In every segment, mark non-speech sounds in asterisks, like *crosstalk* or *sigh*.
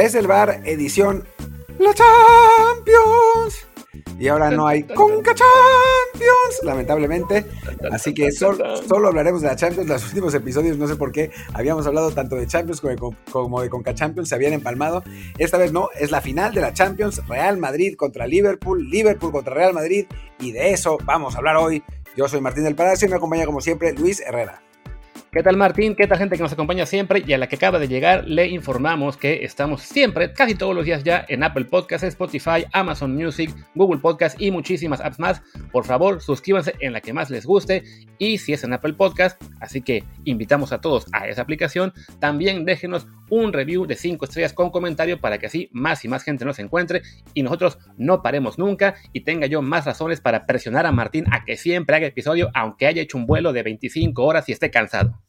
Desde el bar, edición La Champions. Y ahora no hay Conca Champions, lamentablemente. Así que solo hablaremos de la Champions. Los últimos episodios, no sé por qué, habíamos hablado tanto de Champions como de, Conca Champions, se habían empalmado. Esta vez no, es la final de la Champions, Real Madrid contra Liverpool, Liverpool contra Real Madrid. Y de eso vamos a hablar hoy. Yo soy Martín del Palacio y me acompaña como siempre Luis Herrera. ¿Qué tal Martín? ¿Qué tal gente que nos acompaña siempre? Y a la que acaba de llegar le informamos que estamos siempre, casi todos los días ya, en Apple Podcasts, Spotify, Amazon Music, Google Podcasts y muchísimas apps más. Por favor, suscríbanse en la que más les guste y si es en Apple Podcast, así que invitamos a todos a esa aplicación, también déjenos un review de 5 estrellas con comentario para que así más y más gente nos encuentre y nosotros no paremos nunca y tenga yo más razones para presionar a Martín a que siempre haga episodio aunque haya hecho un vuelo de 25 horas y esté cansado.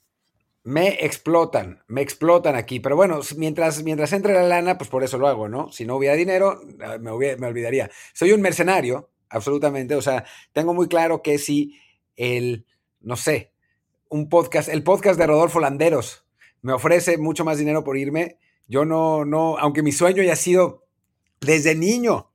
Me explotan, me explotan aquí. Pero bueno, mientras, mientras entre la lana, pues por eso lo hago, ¿no? Si no hubiera dinero, ah, me, me olvidaría. Soy un mercenario, absolutamente. O sea, tengo muy claro que si el, no sé, un podcast, el podcast de Rodolfo Landeros me ofrece mucho más dinero por irme, yo no, no, aunque mi sueño haya sido desde niño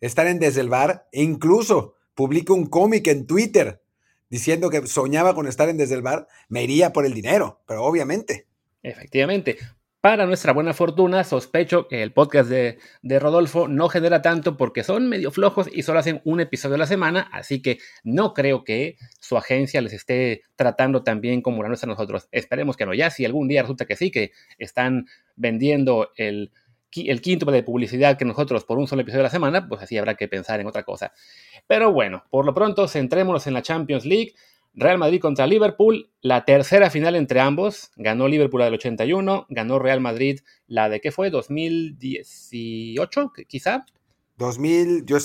estar en Desde el Bar, e incluso publico un cómic en Twitter diciendo que soñaba con estar en Desde el Bar, me iría por el dinero, pero obviamente. Efectivamente. Para nuestra buena fortuna, sospecho que el podcast de, Rodolfo no genera tanto porque son medio flojos y solo hacen un episodio a la semana, así que no creo que su agencia les esté tratando tan bien como la nuestra nosotros. Esperemos que no. Ya si algún día resulta que sí, que están vendiendo el, el quinto de publicidad que nosotros por un solo episodio a la semana, pues así habrá que pensar en otra cosa. Pero bueno, por lo pronto centrémonos en la Champions League. Real Madrid contra Liverpool, la tercera final entre ambos. Ganó Liverpool la del 81, ganó Real Madrid la de, ¿qué fue? ¿2018 quizá? 2000, yo,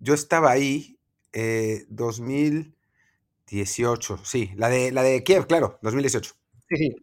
yo estaba ahí, 2018, eh, sí, la de, la de Kiev, claro, 2018. Sí, sí,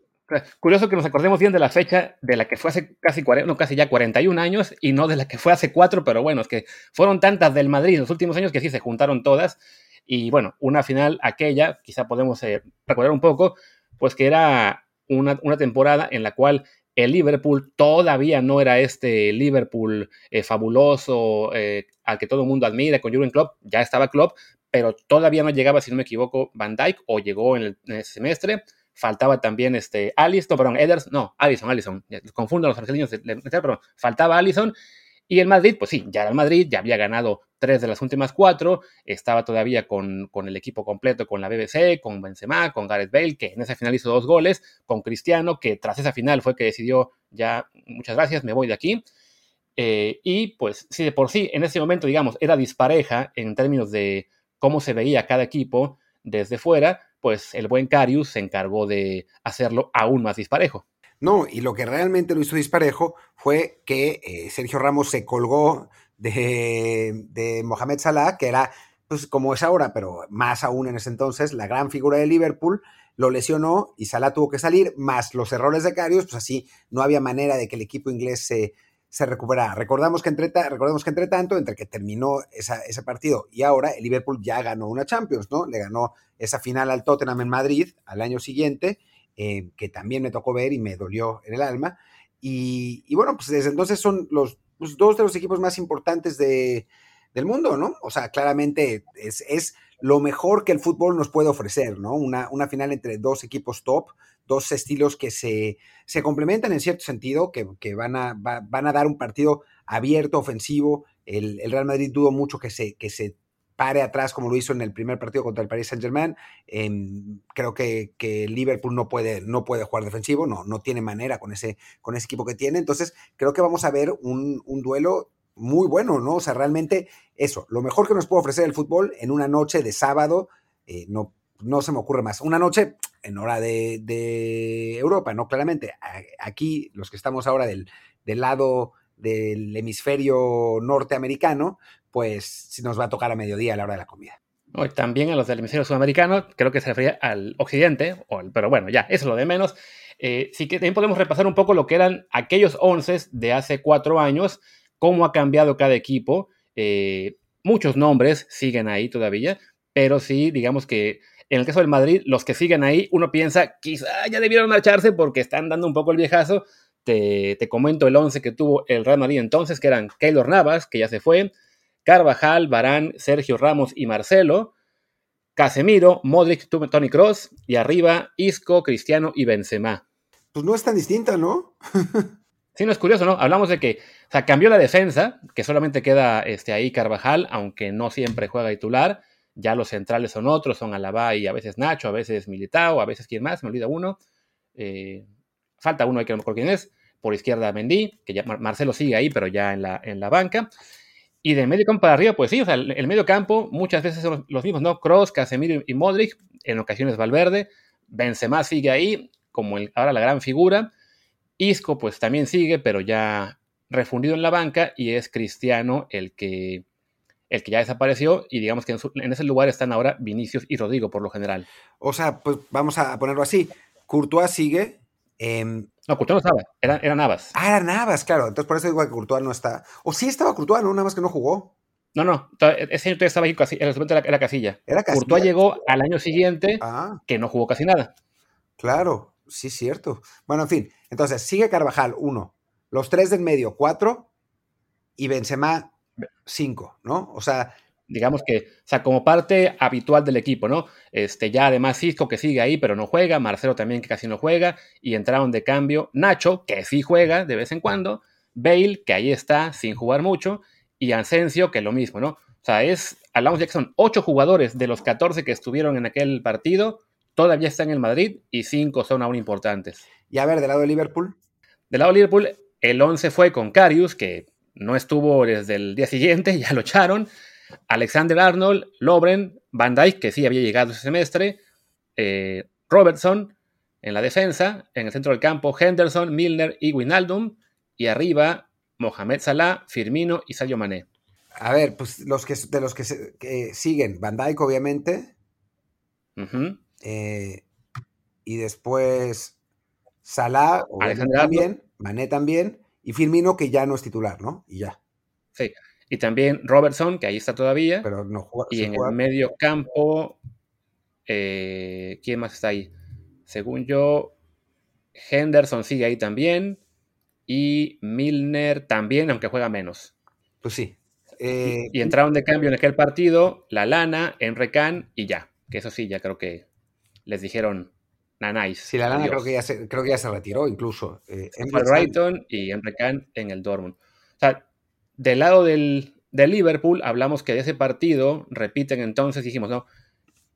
Curioso que nos acordemos bien de la fecha de la que fue hace casi, no, casi ya 41 años y no de la que fue hace 4, pero bueno, es que fueron tantas del Madrid en los últimos años que sí se juntaron todas. Y bueno, una final aquella, quizá podemos eh, recordar un poco, pues que era una, temporada en la cual el Liverpool todavía no era este Liverpool eh, fabuloso eh, al que todo el mundo admira con Jurgen Klopp, ya estaba Klopp, pero todavía no llegaba, si no me equivoco, Van Dijk o llegó en el semestre faltaba también este Alisson, perdón, Eders, no, Allison, Allison, confundo los brasileños, pero faltaba Allison. Y el Madrid, pues sí, ya era el Madrid, ya había ganado tres de las últimas cuatro, estaba todavía con, con, el equipo completo, con la BBC, con Benzema, con Gareth Bale, que en esa final hizo dos goles, con Cristiano, que tras esa final fue que decidió ya, muchas gracias, me voy de aquí. Eh, y pues sí, de por sí, en ese momento, digamos, era dispareja en términos de cómo se veía cada equipo desde fuera, pues el buen Carius se encargó de hacerlo aún más disparejo. No, y lo que realmente lo hizo disparejo fue que eh, Sergio Ramos se colgó de, Mohamed Salah, que era, pues como es ahora, pero más aún en ese entonces, la gran figura de Liverpool, lo lesionó y Salah tuvo que salir, más los errores de Carius, pues así no había manera de que el equipo inglés se, se recupera. Recordamos que entre, recordemos que entre tanto, entre que terminó ese partido y ahora, el Liverpool ya ganó una Champions, ¿no? Le ganó esa final al Tottenham en Madrid al año siguiente, eh, que también me tocó ver y me dolió en el alma. Y, bueno, pues desde entonces son los pues, dos de los equipos más importantes de, del mundo, ¿no? O sea, claramente es, es, lo mejor que el fútbol nos puede ofrecer, ¿no? Una, una final entre dos equipos top, dos estilos que se, se complementan en cierto sentido, que, van, a, van a dar un partido abierto, ofensivo. El, Real Madrid dudo mucho que se, que se pare atrás como lo hizo en el primer partido contra el Paris Saint Germain. Em, creo que, que, Liverpool no puede, no puede jugar defensivo, no, no tiene manera con ese, con ese equipo que tiene. Entonces, creo que vamos a ver un, un duelo muy bueno, ¿no? O sea, realmente eso, lo mejor que nos puede ofrecer el fútbol en una noche de sábado, eh, no, no se me ocurre más. Una noche en hora de, Europa, ¿no? Claramente, aquí los que estamos ahora del, del, lado del hemisferio norteamericano, pues nos va a tocar a mediodía a la hora de la comida. También a los del hemisferio sudamericano, creo que se refería al occidente, pero bueno, ya, eso es lo de menos. Eh, sí que también podemos repasar un poco lo que eran aquellos once de hace cuatro años, cómo ha cambiado cada equipo. Eh, muchos nombres siguen ahí todavía, pero sí, digamos que en el caso del Madrid, los que siguen ahí, uno piensa, quizá ya debieron marcharse porque están dando un poco el viejazo, te, comento el 11 que tuvo el Real Madrid entonces, que eran Keylor Navas, que ya se fue, Carvajal, Barán, Sergio Ramos y Marcelo, Casemiro, Modric, Tony Cross y arriba Isco, Cristiano y Benzema. Pues no es tan distinta, ¿no? *laughs* sí, no es curioso, ¿no? Hablamos de que, o sea, cambió la defensa, que solamente queda este, ahí Carvajal, aunque no siempre juega titular. Ya los centrales son otros, son Alaba y a veces Nacho, a veces Militao, a veces quién más, me olvida uno. Eh, falta uno ahí que no me acuerdo quién es. Por izquierda Mendy, que ya Marcelo sigue ahí, pero ya en la, en la banca. Y de medio campo para arriba, pues sí, o sea, el, medio campo muchas veces son los, mismos, ¿no? Cross, Casemiro y Modric, en ocasiones Valverde. Benzema sigue ahí, como ahora la gran figura. Isco, pues también sigue, pero ya refundido en la banca, y es Cristiano el que el que ya desapareció y digamos que en, ese lugar están ahora Vinicius y Rodrigo por lo general. O sea, pues vamos a ponerlo así. Courtois sigue. Em, no, Courtois no estaba, era, Navas. Ah, era Navas, claro. Entonces por eso digo que Courtois no está. O sí estaba Courtois, ¿no? Nada más que no jugó. No, no, ese año todavía estaba ahí, en el momento era, Casilla. Era Casilla. Courtois llegó al año siguiente ah. que no jugó casi nada. Claro, sí, cierto. Bueno, en fin, entonces sigue Carvajal, uno. Los tres del medio, cuatro. Y Benzema, 5, ¿no? O sea... Digamos que, o sea, como parte habitual del equipo, ¿no? Este, ya además Cisco que sigue ahí, pero no juega, Marcelo también que casi no juega, y entraron de cambio Nacho, que sí juega de vez en cuando, Bale, que ahí está sin jugar mucho, y Asensio, que lo mismo, ¿no? O sea, es, hablamos ya que son 8 jugadores de los 14 que estuvieron en aquel partido, todavía están en el Madrid y 5 son aún importantes. Y a ver, del lado de Liverpool. Del lado de Liverpool, el 11 fue con Carius, que no estuvo desde el día siguiente, *laughs* ya lo echaron. Alexander Arnold, Lobren, Van Dijk, que sí había llegado ese semestre, eh, Robertson en la defensa, en el centro del campo, Henderson, Milner y Winaldum, y arriba Mohamed Salah, Firmino y Sadio Mané. A ver, pues los que, de los que, siguen, Van Dijk obviamente, eh, y después Salah, también, Mané también, y Firmino, que ya no es titular, ¿no? Y ya. Sí. Y también Robertson, que ahí está todavía. Pero no juega. Y en el medio campo, eh, ¿quién más está ahí? Según yo, Henderson sigue ahí también. Y Milner también, aunque juega menos. Pues sí. Eh, y, entraron de cambio en aquel partido La Lana, Enrecan y ya. Que eso sí, ya creo que les dijeron Nanais. Sí, la lana creo que, ya se, creo que ya se retiró incluso. Eh, en Brighton y Emre Can en el Dortmund. O sea, del lado del, Liverpool hablamos que de ese partido, repiten entonces, dijimos, no,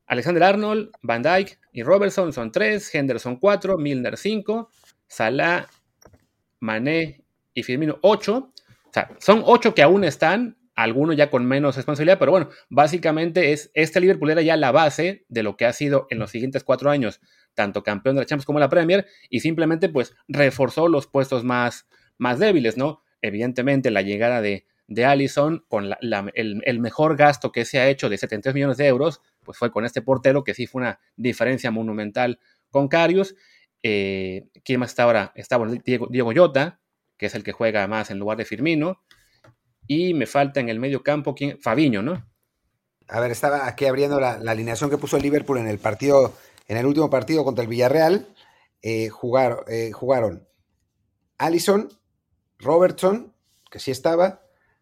Alexander Arnold, Van Dyke y Robertson son tres, Henderson cuatro, Milner cinco, Salah, Mané y Firmino ocho. O sea, son ocho que aún están, algunos ya con menos responsabilidad, pero bueno, básicamente es este Liverpool era ya la base de lo que ha sido en los siguientes cuatro años tanto campeón de la Champions como la Premier, y simplemente pues reforzó los puestos más, más débiles, ¿no? Evidentemente la llegada de, de Allison con el, mejor gasto que se ha hecho de 73 millones de euros, pues fue con este portero que sí fue una diferencia monumental con Carius. Eh, ¿Quién más está ahora? Está Diego, Diego Llota, que es el que juega más en lugar de Firmino. Y me falta en el medio campo, ¿quién? Fabiño, ¿no? A ver, estaba aquí abriendo la, la alineación que puso el Liverpool en el partido en el último partido contra el Villarreal eh, eh, jugaron Allison, Robertson, que sí estaba,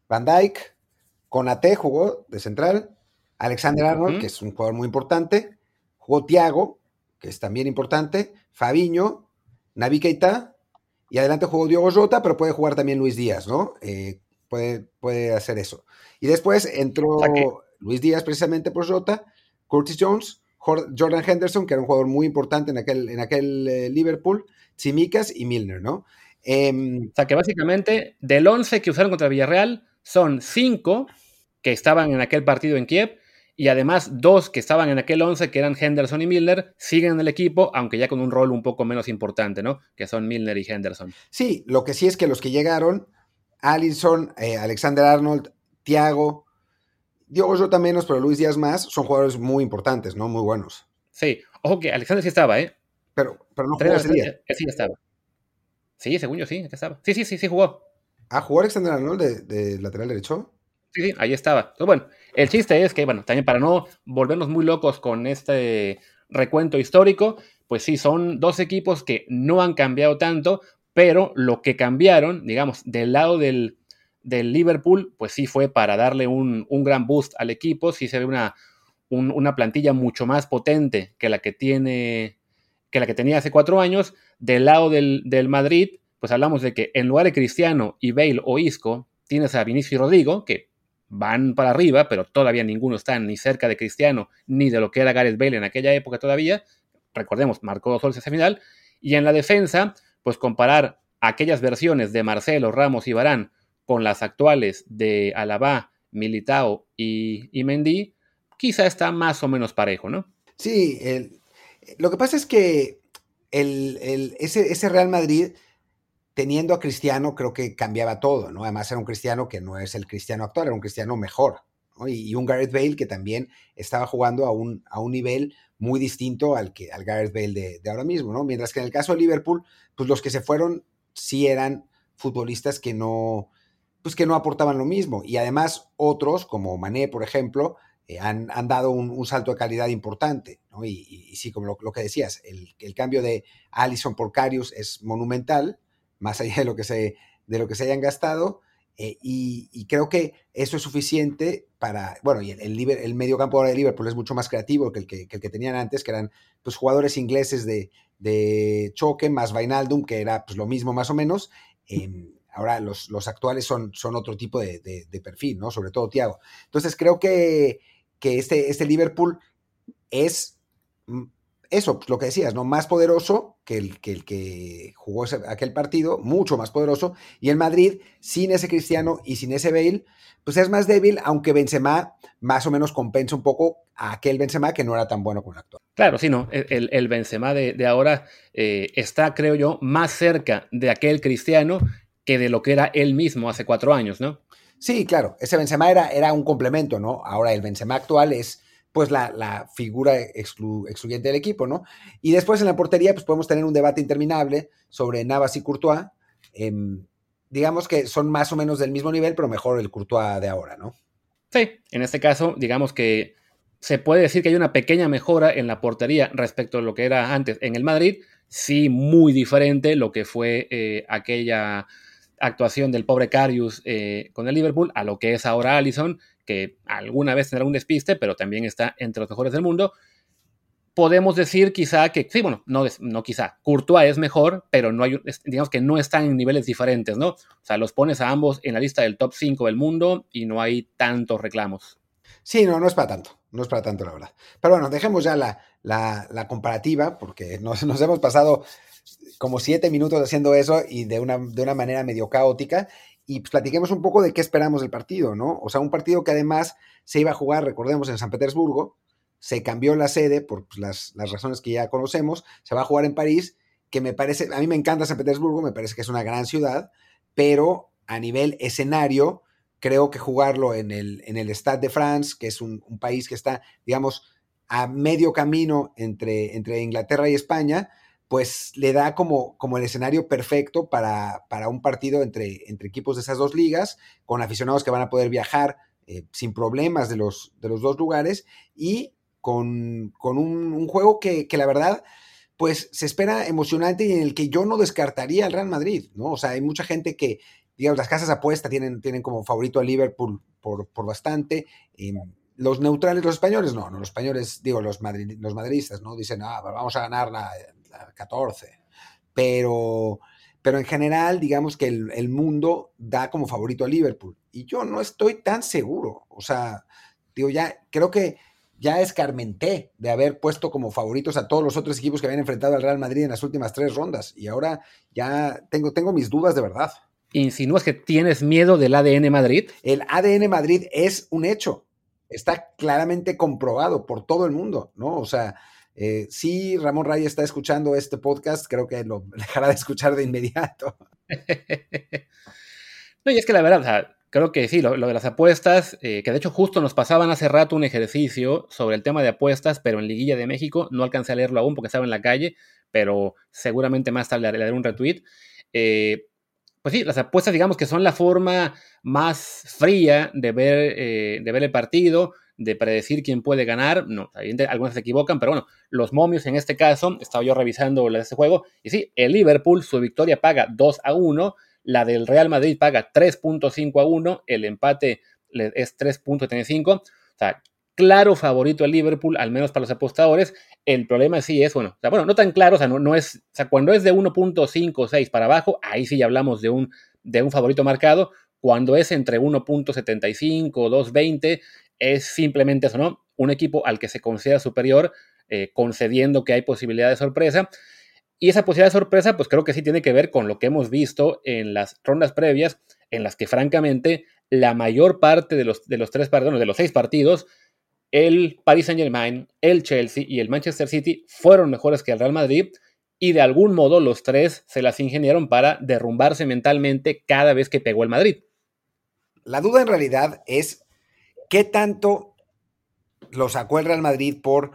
Van Dyke, Conate jugó de central, Alexander Arnold, que es un jugador muy importante, jugó Tiago, que es también importante, Fabiño, Navi Keita, y adelante jugó Diego Jota, pero puede jugar también Luis Díaz, ¿no? Eh, puede, puede hacer eso. Y después entró Luis Díaz precisamente por Jota, Curtis Jones, Jordan Henderson, que era un jugador muy importante en aquel, en aquel eh, Liverpool, Chimicas y Milner, ¿no? Em, o sea que básicamente del 11 que usaron contra Villarreal son 5 que estaban en aquel partido en Kiev y además dos que estaban en aquel 11 que eran Henderson y Milner siguen en el equipo, aunque ya con un rol un poco menos importante, ¿no? Que son Milner y Henderson. Sí, lo que sí es que los que llegaron, Allison, eh, Alexander Arnold, Thiago, Diego Jota menos, pero Luis Díaz más, son jugadores muy importantes, ¿no? Muy buenos. Sí, ojo que Alexander sí estaba, ¿eh? Pero, pero no jugó ese día. Sí, estaba. Sí, según yo sí, estaba. Sí, sí, sí, sí jugó. ¿Ah, jugó Alexander Arnold de, de lateral derecho? Sí, sí, ahí estaba. Entonces, bueno, el chiste es que, bueno, también para no volvernos muy locos con este recuento histórico, pues sí, son dos equipos que no han cambiado tanto, pero lo que cambiaron, digamos, del lado del, Liverpool, pues sí fue para darle un, gran boost al equipo, sí se ve una, una plantilla mucho más potente que la que tiene que la que tenía hace cuatro años. Del lado del, del Madrid, pues hablamos de que en lugar de Cristiano y Bale o Isco, tienes a Vinicius y Rodrigo, que van para arriba, pero todavía ninguno está ni cerca de Cristiano, ni de lo que era Gareth Bale en aquella época todavía. Recordemos, marcó dos goles ese final. Y en la defensa, pues comparar aquellas versiones de Marcelo, Ramos y Barán con las actuales de Alaba, Militao y, y Mendy, quizá está más o menos parejo, ¿no? Sí, lo que pasa es que ese, ese Real Madrid teniendo a Cristiano, creo que cambiaba todo, ¿no? Además era un Cristiano que no es el Cristiano actual, era un Cristiano mejor, ¿no? y, un Gareth Bale que también estaba jugando a un, a un nivel muy distinto al, que, al Gareth Bale de, ahora mismo, ¿no? Mientras que en el caso de Liverpool, pues los que se fueron sí eran futbolistas que no, pues que no aportaban lo mismo. Y además otros, como Mané, por ejemplo, eh, han, han, dado un, salto de calidad importante, ¿no? Y, sí, como lo, que decías, el, el, cambio de Allison por Carius es monumental, más allá de lo que se, de lo que se hayan gastado. Eh, y, creo que eso es suficiente para, bueno, y el, el, medio campo ahora de Liverpool es mucho más creativo que el que, que, tenían antes, que eran pues, jugadores ingleses de, de choque, más Vainaldum, que era pues, lo mismo más o menos. Em, ahora los, los, actuales son, son otro tipo de, de, perfil, ¿no? Sobre todo Thiago. Entonces creo que, que este, este Liverpool es mm, eso, pues, lo que decías, ¿no? Más poderoso que el que, el que jugó aquel partido, mucho más poderoso. Y el Madrid, sin ese Cristiano y sin ese Bale, pues es más débil, aunque Benzema más o menos compensa un poco a aquel Benzema que no era tan bueno como el actual. Claro, sí, no. El, el Benzema de, ahora eh, está, creo yo, más cerca de aquel Cristiano que de lo que era él mismo hace cuatro años, ¿no? Sí, claro. Ese Benzema era, era un complemento, ¿no? Ahora el Benzema actual es pues la, figura excluyente del equipo, ¿no? Y después en la portería, pues podemos tener un debate interminable sobre Navas y Courtois. Em, digamos que son más o menos del mismo nivel, pero mejor el Courtois de ahora, ¿no? Sí, en este caso, digamos que se puede decir que hay una pequeña mejora en la portería respecto a lo que era antes en el Madrid. Sí, muy diferente lo que fue eh, aquella actuación del pobre Carius eh, con el Liverpool a lo que es ahora Allison, que alguna vez tendrá un despiste, pero también está entre los mejores del mundo. Podemos decir quizá que, sí, bueno, no, no quizá, Courtois es mejor, pero no hay, digamos que no están en niveles diferentes, ¿no? O sea, los pones a ambos en la lista del top 5 del mundo y no hay tantos reclamos. Sí, no, no es para tanto, no es para tanto, la verdad. Pero bueno, dejemos ya la, la, comparativa, porque nos, nos, hemos pasado como siete minutos haciendo eso y de una, de una manera medio caótica y pues platiquemos un poco de qué esperamos del partido, ¿no? O sea, un partido que además se iba a jugar, recordemos, en San Petersburgo, se cambió la sede por pues, las, las, razones que ya conocemos, se va a jugar en París, que me parece, a mí me encanta San Petersburgo, me parece que es una gran ciudad, pero a nivel escenario, creo que jugarlo en el, en el Stade de France, que es un, un país que está, digamos, a medio camino entre, entre Inglaterra y España, pues le da como, como el escenario perfecto para, para, un partido entre, entre equipos de esas dos ligas, con aficionados que van a poder viajar eh, sin problemas de los, de los dos lugares y con, con un, juego que, que, la verdad pues se espera emocionante y en el que yo no descartaría al Real Madrid, ¿no? O sea, hay mucha gente que, digamos, las casas apuesta tienen, tienen como favorito a Liverpool por, por bastante. Eh, los neutrales, los españoles, no, no, los españoles, digo, los, los madridistas, ¿no? Dicen, ah, vamos a ganar la, 14. Pero, pero en general, digamos que el, mundo da como favorito a Liverpool. Y yo no estoy tan seguro. O sea, digo, ya creo que ya escarmenté de haber puesto como favoritos a todos los otros equipos que habían enfrentado al Real Madrid en las últimas tres rondas. Y ahora ya tengo, tengo mis dudas de verdad. ¿Insinúas que tienes miedo del ADN Madrid? El ADN Madrid es un hecho. Está claramente comprobado por todo el mundo, ¿no? O sea, eh, si Ramón Ray está escuchando este podcast, creo que lo *laughs* dejará de escuchar de inmediato. *laughs* no, y es que la verdad, creo que sí, lo, de las apuestas, eh, que de hecho justo nos pasaban hace rato un ejercicio sobre el tema de apuestas, pero en Liguilla de México, no alcancé a leerlo aún porque estaba en la calle, pero seguramente más tarde le daré un retweet. Eh, pues sí, las apuestas digamos que son la forma más fría de ver, de ver el partido, de predecir quién puede ganar. No, algunos se equivocan, pero bueno, los momios en este caso, estaba yo revisando este juego, y sí, el Liverpool, su victoria paga 2 a 1, la del Real Madrid paga 3.5 a 1, el empate es 3.35, o sea, claro favorito el Liverpool, al menos para los apostadores. El problema sí es, bueno, bueno, no tan claro, o sea, no, no es, o sea, cuando es de 1.5 o 6 para abajo, ahí sí hablamos de un, de un favorito marcado. Cuando es entre 1.75 o 2.20, es simplemente eso, ¿no? Un equipo al que se considera superior, eh, concediendo que hay posibilidad de sorpresa. Y esa posibilidad de sorpresa, pues creo que sí tiene que ver con lo que hemos visto en las rondas previas, en las que francamente la mayor parte de los, de los tres partidos, de los seis partidos, el Paris Saint Germain, el Chelsea y el Manchester City fueron mejores que el Real Madrid y de algún modo los tres se las ingeniaron para derrumbarse mentalmente cada vez que pegó el Madrid. La duda en realidad es qué tanto los sacó el Real Madrid por,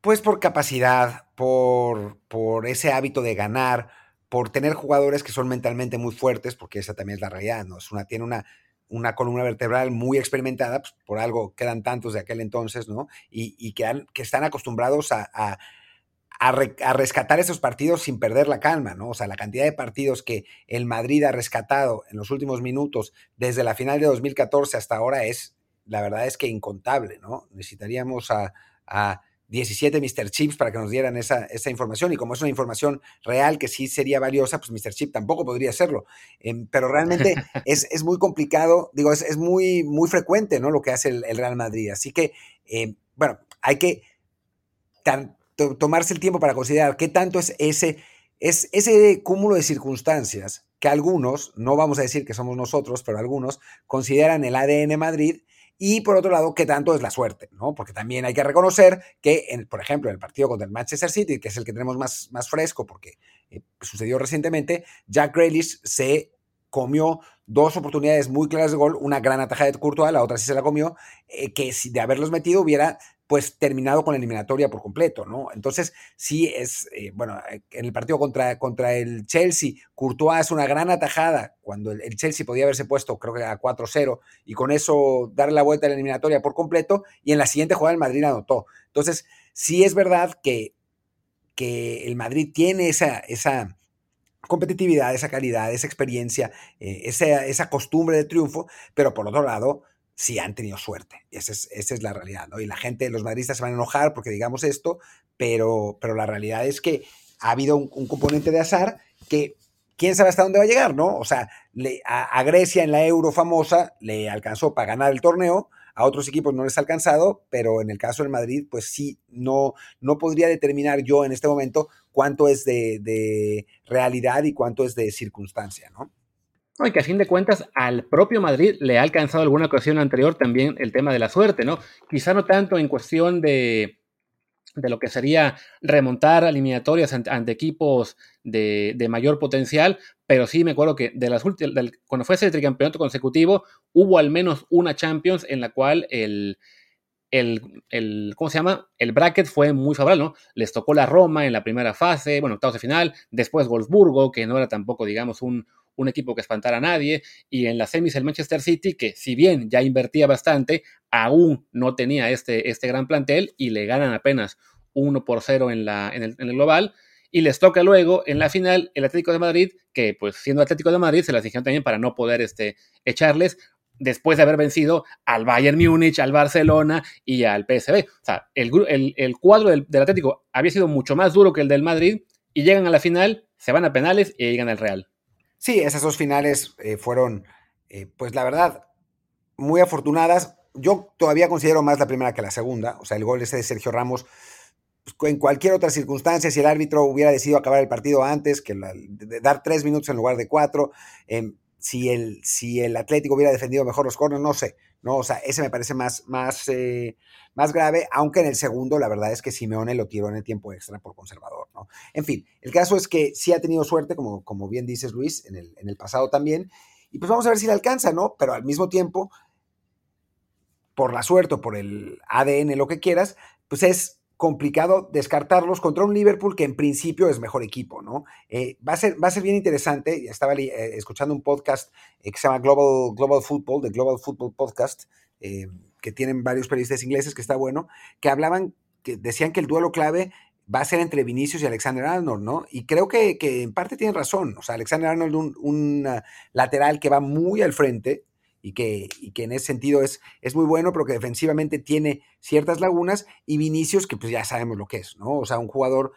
pues por capacidad, por, por ese hábito de ganar, por tener jugadores que son mentalmente muy fuertes, porque esa también es la realidad, ¿no? Es una, tiene una, una columna vertebral muy experimentada, pues, por algo quedan tantos de aquel entonces, ¿no? Y, que, que, están acostumbrados a, a, rescatar esos partidos sin perder la calma, ¿no? O sea, la cantidad de partidos que el Madrid ha rescatado en los últimos minutos, desde la final de 2014 hasta ahora, es, la verdad es que incontable, ¿no? Necesitaríamos a 17 Mr. Chips para que nos dieran esa, esa, información. Y como es una información real que sí sería valiosa, pues Mr. Chip tampoco podría hacerlo. Em, pero realmente *laughs* es, es, muy complicado, digo, es, es, muy, muy frecuente ¿no? lo que hace el, Real Madrid. Así que, em, bueno, hay que tomarse el tiempo para considerar qué tanto es ese, es ese cúmulo de circunstancias que algunos, no vamos a decir que somos nosotros, pero algunos consideran el ADN Madrid y por otro lado, qué tanto es la suerte, ¿no? Porque también hay que reconocer que, por ejemplo, en el partido contra el Manchester City, que es el que tenemos más, más fresco porque eh, sucedió recientemente, Jack Grealish se comió dos oportunidades muy claras de gol, una gran atajada de Courtois, la otra sí se la comió, eh, que si de haberlos metido hubiera pues terminado con la eliminatoria por completo, ¿no? Entonces, sí es, eh, bueno, eh, en el partido contra, contra el Chelsea, Courtois hace una gran atajada cuando el, Chelsea podía haberse puesto, creo que a 4-0, y con eso darle la vuelta a la eliminatoria por completo, y en la siguiente jugada el Madrid anotó. Entonces, sí es verdad que, que el Madrid tiene esa, esa competitividad, esa calidad, esa experiencia, eh, esa, esa costumbre de triunfo, pero por otro lado, sí han tenido suerte. Esa es, esa es la realidad, ¿no? Y la gente, los madridistas se van a enojar porque digamos esto, pero, pero la realidad es que ha habido un, componente de azar que quién sabe hasta dónde va a llegar, ¿no? O sea, le, a, Grecia en la Euro famosa le alcanzó para ganar el torneo, a otros equipos no les ha alcanzado, pero en el caso del Madrid, pues sí, no, no podría determinar yo en este momento cuánto es de, de realidad y cuánto es de circunstancia, ¿no? Y que a fin de cuentas al propio Madrid le ha alcanzado alguna ocasión anterior también el tema de la suerte, ¿no? Quizá no tanto en cuestión de, de lo que sería remontar eliminatorias ante, equipos de, mayor potencial, pero sí me acuerdo que de las últimas, cuando fue ese tricampeonato consecutivo, hubo al menos una Champions en la cual el, el, el, ¿cómo se llama? El bracket fue muy favorable, ¿no? Les tocó la Roma en la primera fase, bueno, octavos de final, después Wolfsburgo, que no era tampoco, digamos, un, un equipo que espantara a nadie, y en la semis el Manchester City, que si bien ya invertía bastante, aún no tenía este, este gran plantel y le ganan apenas 1 por 0 en, la, en, el, global. Y les toca luego en la final el Atlético de Madrid, que pues siendo Atlético de Madrid se las dijeron también para no poder este, echarles después de haber vencido al Bayern Múnich, al Barcelona y al PSV. O sea, el, el, cuadro del, del, Atlético había sido mucho más duro que el del Madrid y llegan a la final, se van a penales y llegan al Real. Sí, esas dos finales eh, fueron, eh, pues la verdad, muy afortunadas. Yo todavía considero más la primera que la segunda. O sea, el gol ese de Sergio Ramos, pues, en cualquier otra circunstancia, si el árbitro hubiera decidido acabar el partido antes, que dar tres minutos en lugar de cuatro, em, si, el, si el Atlético hubiera defendido mejor los corners, no sé. ¿No? O sea, ese me parece más, más, eh, más grave, aunque en el segundo la verdad es que Simeone lo tiró en el tiempo extra por conservador, ¿no? En fin, el caso es que sí ha tenido suerte, como, como bien dices Luis, en el, en el pasado también, y pues vamos a ver si le alcanza, ¿no? Pero al mismo tiempo, por la suerte o por el ADN, lo que quieras, pues es complicado descartarlos contra un Liverpool que en principio es mejor equipo, ¿no? Eh, va, a ser, va a ser bien interesante. Estaba eh, escuchando un podcast eh, que se llama Global, Global Football, de Global Football Podcast, que tienen varios periodistas ingleses, que está bueno, que hablaban, que decían que el duelo clave va a ser entre Vinicius y Alexander Arnold, ¿no? Y creo que, en parte tienen razón. O sea, Alexander Arnold, un, un lateral que va muy al frente, y que, que en ese sentido es, es muy bueno, pero que defensivamente tiene ciertas lagunas, y Vinicius, que pues ya sabemos lo que es, ¿no? O sea, un jugador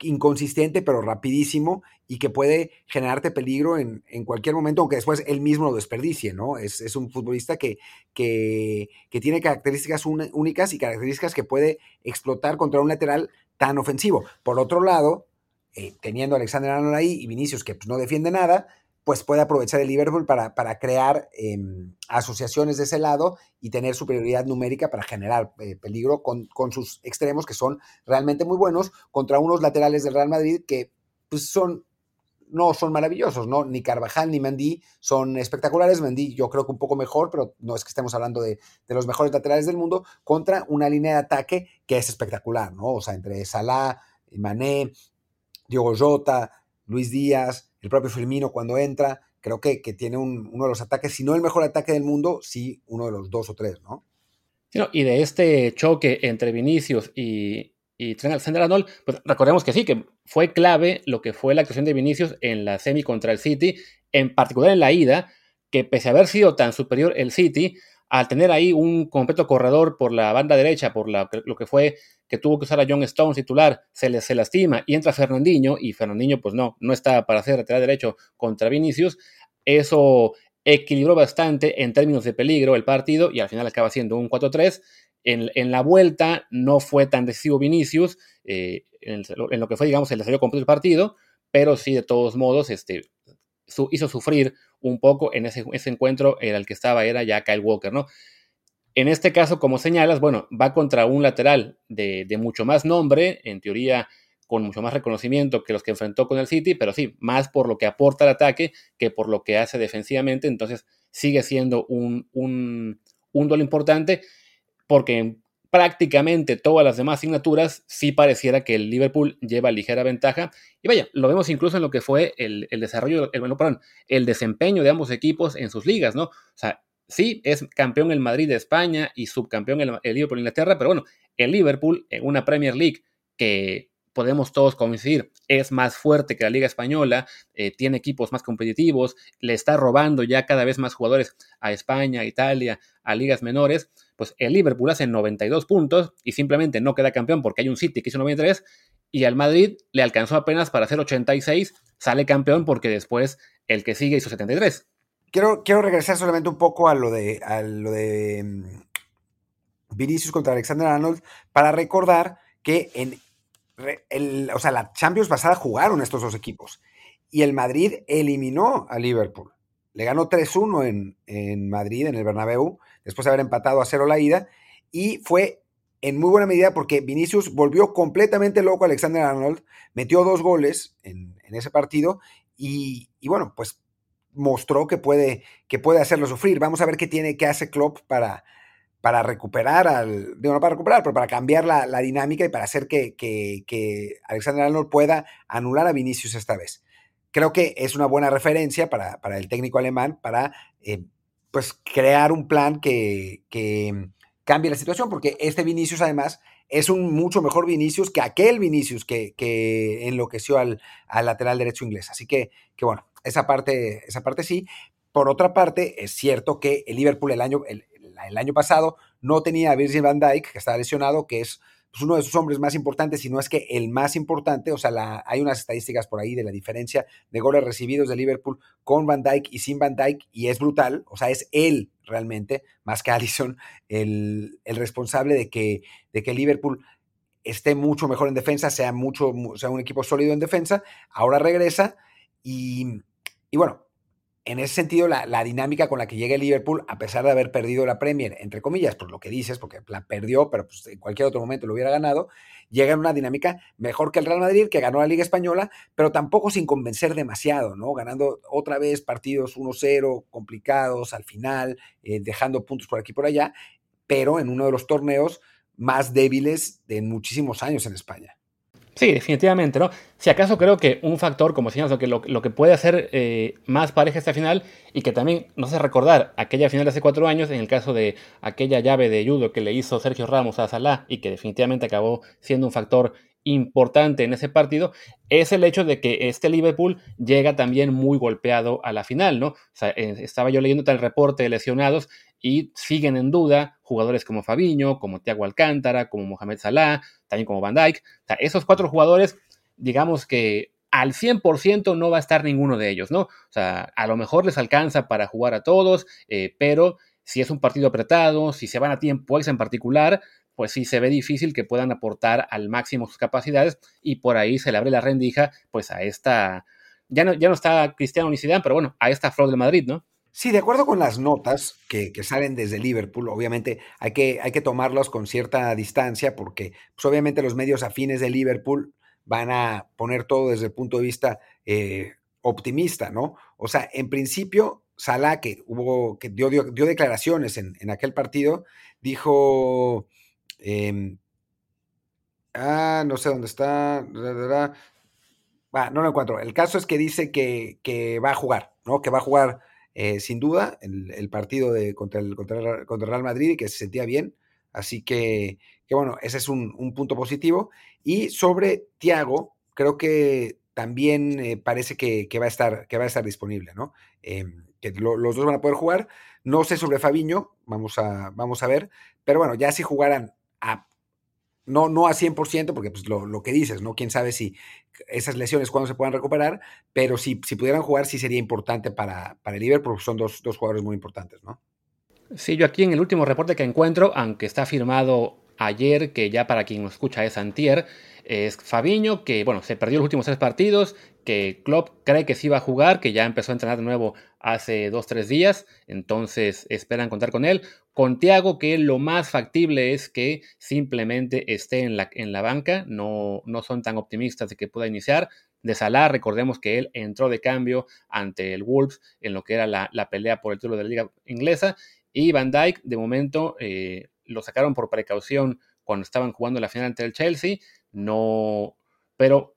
inconsistente, pero rapidísimo, y que puede generarte peligro en, cualquier momento, aunque después él mismo lo desperdicie, ¿no? Es, un futbolista que, que, tiene características únicas y características que puede explotar contra un lateral tan ofensivo. Por otro lado, eh, teniendo a Alexander Arnold ahí y Vinicius, que pues, no defiende nada, pues puede aprovechar el Liverpool para, para crear em, asociaciones de ese lado y tener superioridad numérica para generar eh, peligro con, sus extremos que son realmente muy buenos contra unos laterales del Real Madrid que pues son no son maravillosos, ¿no? Ni Carvajal ni Mendy son espectaculares. Mendy yo creo que un poco mejor, pero no es que estemos hablando de, de, los mejores laterales del mundo, contra una línea de ataque que es espectacular, ¿no? O sea, entre Salah, Mané, Diogo Jota, Luis Díaz, el propio Firmino cuando entra, creo que, que tiene uno de los ataques, si no el mejor ataque del mundo, sí uno de los dos o tres, ¿no? y de este choque entre Vinicius y, y Trent Alexander-Arnold, pues recordemos que sí, que fue clave lo que fue la actuación de Vinicius en la semi contra el City, en particular en la ida, que pese a haber sido tan superior el City, al tener ahí un completo corredor por la banda derecha, por lo que fue que tuvo que usar a John Stones titular, se, le, se lastima y entra Fernandinho, y Fernandinho pues no, no está para hacer lateral derecho contra Vinicius, eso equilibró bastante en términos de peligro el partido y al final acaba siendo un 4-3. En, la vuelta no fue tan decisivo Vinicius, eh, en, lo que fue, digamos, el desarrollo completo del partido, pero sí, de todos modos, este, hizo sufrir un poco en ese, ese encuentro, en el que estaba era ya Kyle Walker, ¿no? En este caso, como señalas, bueno, va contra un lateral de, mucho más nombre, en teoría con mucho más reconocimiento que los que enfrentó con el City, pero sí, más por lo que aporta el ataque que por lo que hace defensivamente, entonces sigue siendo un, un, un duelo importante porque prácticamente todas las demás asignaturas sí pareciera que el Liverpool lleva ligera ventaja. Y vaya, lo vemos incluso en lo que fue el, desarrollo, el, perdón, el desempeño de ambos equipos en sus ligas, ¿no? O sea, sí, es campeón el Madrid de España y subcampeón el, Liverpool de Inglaterra, pero bueno, el Liverpool en una Premier League que podemos todos coincidir, es más fuerte que la Liga Española, eh, tiene equipos más competitivos, le está robando ya cada vez más jugadores a España, a Italia, a ligas menores, pues el Liverpool hace 92 puntos y simplemente no queda campeón porque hay un City que hizo 93 y al Madrid le alcanzó apenas para hacer 86, sale campeón porque después el que sigue hizo 73. Quiero, regresar solamente un poco a lo de, lo de mm, Vinicius contra Alexander Arnold para recordar que en el, o sea, la Champions pasada jugaron estos dos equipos y el Madrid eliminó a Liverpool. Le ganó 3-1 en, en, Madrid, en el Bernabéu, después de haber empatado a cero la ida, y fue en muy buena medida porque Vinicius volvió completamente loco a Alexander Arnold, metió dos goles en, ese partido, y, y, bueno, pues mostró que puede, que puede hacerlo sufrir. Vamos a ver qué tiene, qué hace Klopp para, para recuperar al, digo, no para recuperar, pero para cambiar la, dinámica y para hacer que, que, Alexander Arnold pueda anular a Vinicius esta vez. Creo que es una buena referencia para, para el técnico alemán para eh, pues crear un plan que, que cambie la situación, porque este Vinicius además es un mucho mejor Vinicius que aquel Vinicius que, que enloqueció al, al, lateral derecho inglés. Así que, que bueno, esa parte, esa parte sí. Por otra parte, es cierto que el Liverpool el año, el, año pasado no tenía a Virgil van Dijk, que está lesionado, que es pues, uno de sus hombres más importantes, si no es que el más importante. O sea, la, hay unas estadísticas por ahí de la diferencia de goles recibidos de Liverpool con Van Dijk y sin Van Dijk, y es brutal. O sea, es él realmente, más que Allison, el, el responsable de que, de que Liverpool esté mucho mejor en defensa, sea, mucho, sea un equipo sólido en defensa. Ahora regresa y y bueno, en ese sentido, la, dinámica con la que llega el Liverpool, a pesar de haber perdido la Premier, entre comillas, por lo que dices, porque la perdió, pero pues en cualquier otro momento lo hubiera ganado, llega en una dinámica mejor que el Real Madrid, que ganó la Liga Española, pero tampoco sin convencer demasiado, ¿no? Ganando otra vez partidos 1-0, complicados al final, eh, dejando puntos por aquí y por allá, pero en uno de los torneos más débiles de muchísimos años en España. Sí, definitivamente, ¿no? Si acaso creo que un factor, como señalas, lo que, lo, que puede hacer eh, más pareja esta final y que también nos hace recordar aquella final de hace cuatro años, en el caso de aquella llave de judo que le hizo Sergio Ramos a Salah y que definitivamente acabó siendo un factor importante en ese partido, es el hecho de que este Liverpool llega también muy golpeado a la final, ¿no? O sea, eh, estaba yo leyendo tal reporte de lesionados y siguen en duda jugadores como Fabiño, como Thiago Alcántara, como Mohamed Salah, también como Van Dijk. Esos cuatro jugadores, digamos que al 100% no va a estar ninguno de ellos, ¿no? O sea, a lo mejor les alcanza para jugar a todos, eh, pero si es un partido apretado, si se van a tiempo en particular, pues sí se ve difícil que puedan aportar al máximo sus capacidades y por ahí se le abre la rendija pues a esta, ya no, ya no está Cristiano ni pero bueno, a esta Flor de Madrid, ¿no? Sí, de acuerdo con las notas que, salen desde Liverpool, obviamente hay que, hay que tomarlos con cierta distancia porque pues obviamente los medios afines de Liverpool van a poner todo desde el punto de vista eh, optimista, ¿no? O sea, en principio, Salah, que hubo, que dio, dio, declaraciones en, en, aquel partido, dijo, em, ah, no sé dónde está, no lo encuentro. El caso es que dice que, que va a jugar, ¿no? Que va a jugar eh, sin duda, el, partido de, contra, el, contra, contra, Real Madrid y que se sentía bien. Así que, que bueno, ese es un, punto positivo. Y sobre Tiago, creo que también eh, parece que, va a estar, que va a estar disponible, ¿no? Em, que los dos van a poder jugar. No sé sobre Fabiño, vamos a, vamos a ver. Pero bueno, ya si jugaran a no, no a 100%, porque pues lo, que dices, ¿no? Quién sabe si esas lesiones cuándo se puedan recuperar, pero si, si pudieran jugar sí sería importante para, para el Liverpool, son dos, dos jugadores muy importantes, ¿no? Sí, yo aquí en el último reporte que encuentro, aunque está firmado ayer, que ya para quien nos escucha es Antier, es Fabiño, que bueno, se perdió los últimos tres partidos, que Klopp cree que sí va a jugar, que ya empezó a entrenar de nuevo hace dos, tres días, entonces esperan contar con él. Con Thiago, que lo más factible es que simplemente esté en la, en la banca, no, no son tan optimistas de que pueda iniciar. De Salah, recordemos que él entró de cambio ante el Wolves en lo que era la, pelea por el título de la liga inglesa. Y Van Dijk, de momento, eh, lo sacaron por precaución cuando estaban jugando la final ante el Chelsea. No, pero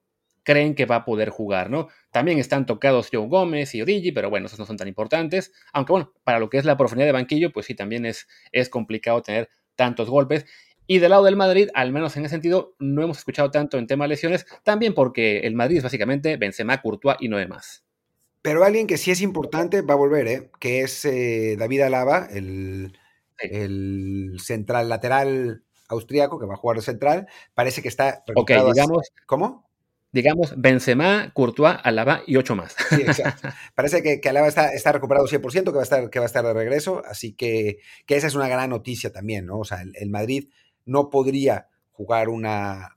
creen que va a poder jugar, ¿no? También están tocados Joe Gómez y Origi, pero bueno, esos no son tan importantes. Aunque bueno, para lo que es la profundidad de banquillo, pues sí, también es, es complicado tener tantos golpes. Y del lado del Madrid, al menos en ese sentido, no hemos escuchado tanto en tema de lesiones, también porque el Madrid es básicamente Benzema, Courtois y no demás. Pero alguien que sí es importante va a volver, ¿eh? que es eh, David Alaba, el, el central lateral austriaco que va a jugar de central. Parece que está. Ok, digamos. ¿Cómo? Digamos, Benzema, Courtois, Alaba y ocho más. Sí, exacto. Parece que, Alaba está, está, recuperado 100%, que va, a estar, que va a estar de regreso, así que, que esa es una gran noticia también, ¿no? O sea, el, Madrid no podría jugar una,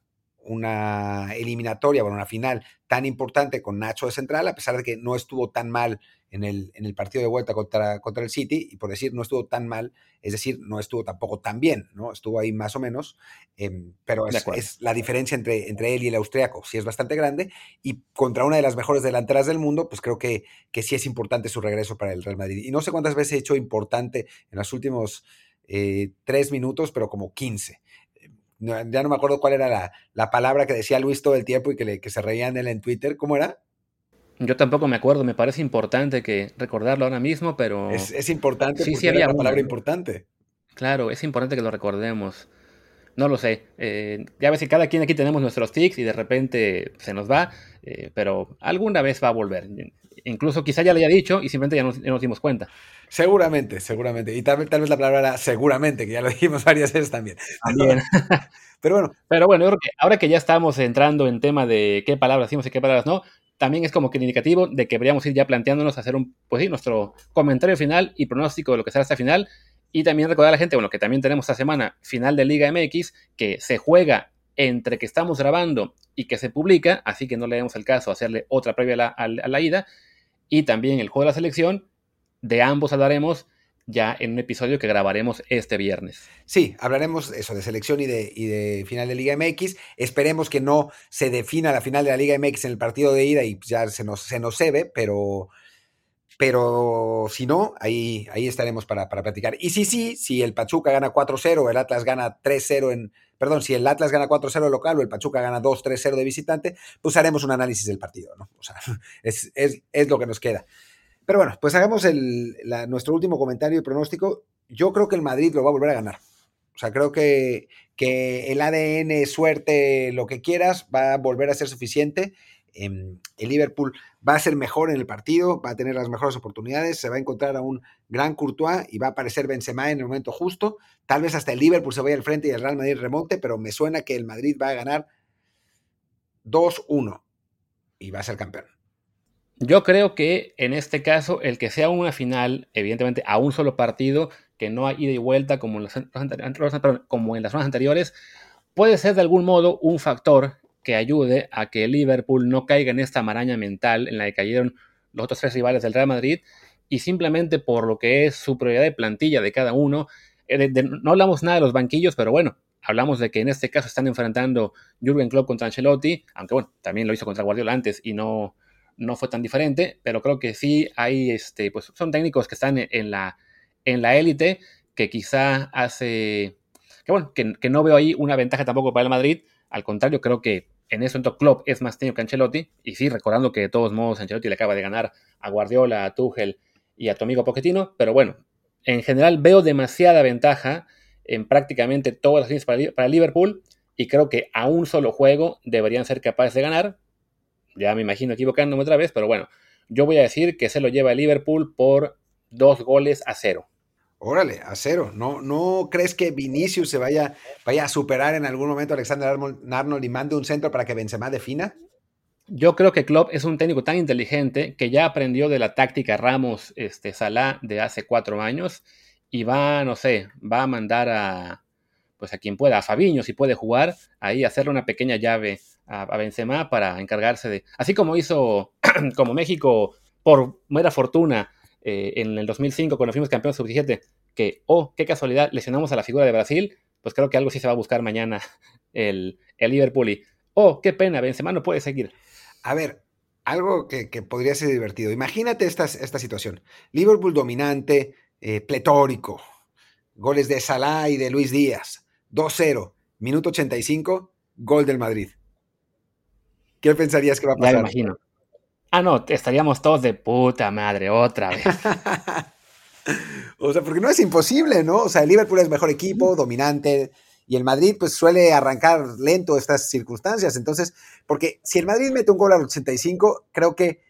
una eliminatoria, bueno, una final tan importante con Nacho de central, a pesar de que no estuvo tan mal en el, en el partido de vuelta contra, contra el City, y por decir no estuvo tan mal, es decir, no estuvo tampoco tan bien, ¿no? Estuvo ahí más o menos, em, pero es, la diferencia entre, entre él y el austriaco, sí es bastante grande, y contra una de las mejores delanteras del mundo, pues creo que, que sí es importante su regreso para el Real Madrid. Y no sé cuántas veces he hecho importante en los últimos eh, tres minutos, pero como 15 ya no me acuerdo cuál era la, la, palabra que decía Luis todo el tiempo y que, le, que se reían de él en Twitter. ¿Cómo era? Yo tampoco me acuerdo, me parece importante que recordarlo ahora mismo, pero... Es, importante sí, sí había una palabra importante. Claro, es importante que lo recordemos. No lo sé. Eh, ya ves que cada quien aquí tenemos nuestros tics y de repente se nos va, eh, pero alguna vez va a volver. Incluso quizá ya lo haya dicho y simplemente ya nos, dimos cuenta. Seguramente, seguramente. Y tal, tal, vez la palabra era seguramente, que ya lo dijimos *laughs* varias veces también. También. *laughs* pero bueno. Pero bueno, yo creo que ahora que ya estamos entrando en tema de qué palabras decimos y qué palabras no, también es como que indicativo de que deberíamos ir ya planteándonos hacer un, pues sí, nuestro comentario final y pronóstico de lo que será esta final. Y también recordar a la gente, bueno, que también tenemos esta semana final de Liga MX, que se juega entre que estamos grabando y que se publica, así que no le demos el caso hacerle otra previa a la, ida. Y también el juego de la selección, de ambos hablaremos ya en un episodio que grabaremos este viernes. Sí, hablaremos eso de selección y de, y de final de Liga MX. Esperemos que no se defina la final de la Liga MX en el partido de ida y ya se nos, se nos se ve, pero, pero si no, ahí, ahí estaremos para, para platicar. Y sí, sí, si el Pachuca gana 4-0, el Atlas gana 3-0 en, perdón, si el Atlas gana 4-0 local o el Pachuca gana 2-3-0 de visitante, pues haremos un análisis del partido, ¿no? O sea, *laughs* es, es, es lo que nos queda. Pero bueno, pues hagamos el, nuestro último comentario y pronóstico. Yo creo que el Madrid lo va a volver a ganar. O sea, creo que, que el ADN, suerte, lo que quieras, va a volver a ser suficiente. el Liverpool va a ser mejor en el partido, va a tener las mejores oportunidades, se va a encontrar a un gran Courtois y va a aparecer Benzema en el momento justo. Tal vez hasta el Liverpool se vaya al frente y el Real Madrid remonte, pero me suena que el Madrid va a ganar 2-1 y va a ser campeón. Yo creo que en este caso, el que sea una final, evidentemente a un solo partido, que no hay ida y vuelta como en, las, como en las zonas anteriores, puede ser de algún modo un factor que ayude a que Liverpool no caiga en esta maraña mental en la que cayeron los otros tres rivales del Real Madrid y simplemente por lo que es su prioridad de plantilla de cada uno. Eh, no hablamos nada de los banquillos, pero bueno, hablamos de que en este caso están enfrentando Jürgen Klopp contra Ancelotti, aunque bueno, también lo hizo contra Guardiola antes y no, no fue tan diferente, pero creo que sí hay, este, pues son técnicos que están en la en la élite, que quizá hace, que bueno, que, no veo ahí una ventaja tampoco para el Madrid, al contrario, creo que en eso entonces Klopp es más técnico que Ancelotti, y sí, recordando que de todos modos Ancelotti le acaba de ganar a Guardiola, a Tuchel y a tu amigo Pochettino, pero bueno, en general veo demasiada ventaja en prácticamente todas las líneas para, para Liverpool, y creo que a un solo juego deberían ser capaces de ganar. Ya me imagino equivocándome otra vez, pero bueno, yo voy a decir que se lo lleva Liverpool por dos goles a cero. Órale, a cero. ¿No, ¿No crees que Vinicius se vaya, vaya a superar en algún momento a Alexander Arnold y mande un centro para que Benzema defina? Yo creo que Klopp es un técnico tan inteligente que ya aprendió de la táctica Ramos este, Salah de hace cuatro años y va, no sé, va a mandar a, pues a quien pueda, a Fabiño, si puede jugar, ahí hacerle una pequeña llave a, a Benzema para encargarse de, así como hizo, *clears throat* como México, por mera fortuna, eh, en el 2005 cuando fuimos campeones sub-17, que, oh, qué casualidad, lesionamos a la figura de Brasil, pues creo que algo sí se va a buscar mañana *laughs* el, el Liverpool y, oh, qué pena, Benzema no puede seguir. A ver, algo que, podría ser divertido. Imagínate esta, esta situación. Liverpool dominante, eh, pletórico, goles de Salah y de Luis Díaz, 2-0, minuto 85, gol del Madrid. ¿Qué pensarías que va a pasar? Ya me imagino. Ah, no, estaríamos todos de puta madre otra vez. *laughs* o sea, porque no es imposible, ¿no? O sea, el Liverpool es mejor equipo, dominante, y el Madrid pues suele arrancar lento estas circunstancias. Entonces, porque si el Madrid mete un gol al 85, creo que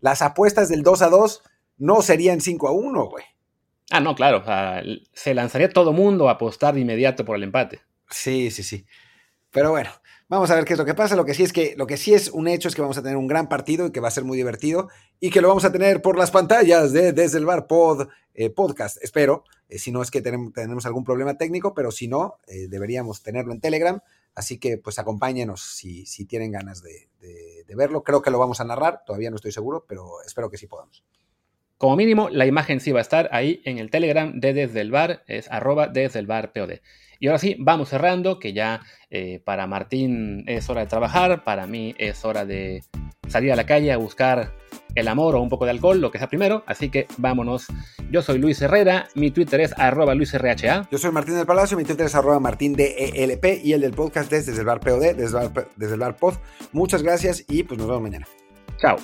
las apuestas del 2 a 2 no serían 5 a 1, güey. Ah, no, claro. O sea, se lanzaría todo mundo a apostar de inmediato por el empate. Sí, sí, sí. Pero bueno, Vamos a ver qué es lo que pasa. Lo que sí es que lo que sí es un hecho es que vamos a tener un gran partido y que va a ser muy divertido y que lo vamos a tener por las pantallas de Desde el Bar Pod eh, Podcast. Espero. Eh, si no es que tenemos, algún problema técnico, pero si no, eh, deberíamos tenerlo en Telegram. Así que pues acompáñenos si, si tienen ganas de, de verlo. Creo que lo vamos a narrar. Todavía no estoy seguro, pero espero que sí podamos. Como mínimo, la imagen sí va a estar ahí en el Telegram de Desde el Bar, es arroba desde el bar POD. Y ahora sí, vamos cerrando, que ya eh, para Martín es hora de trabajar, para mí es hora de salir a la calle a buscar el amor o un poco de alcohol, lo que sea primero, así que vámonos. Yo soy Luis Herrera, mi Twitter es arroba luisrha. Yo soy Martín del Palacio, mi Twitter es arroba martín DELP y el del podcast es desde el bar POD, desde el bar, desde el bar Pod. Muchas gracias y pues nos vemos mañana. Chao.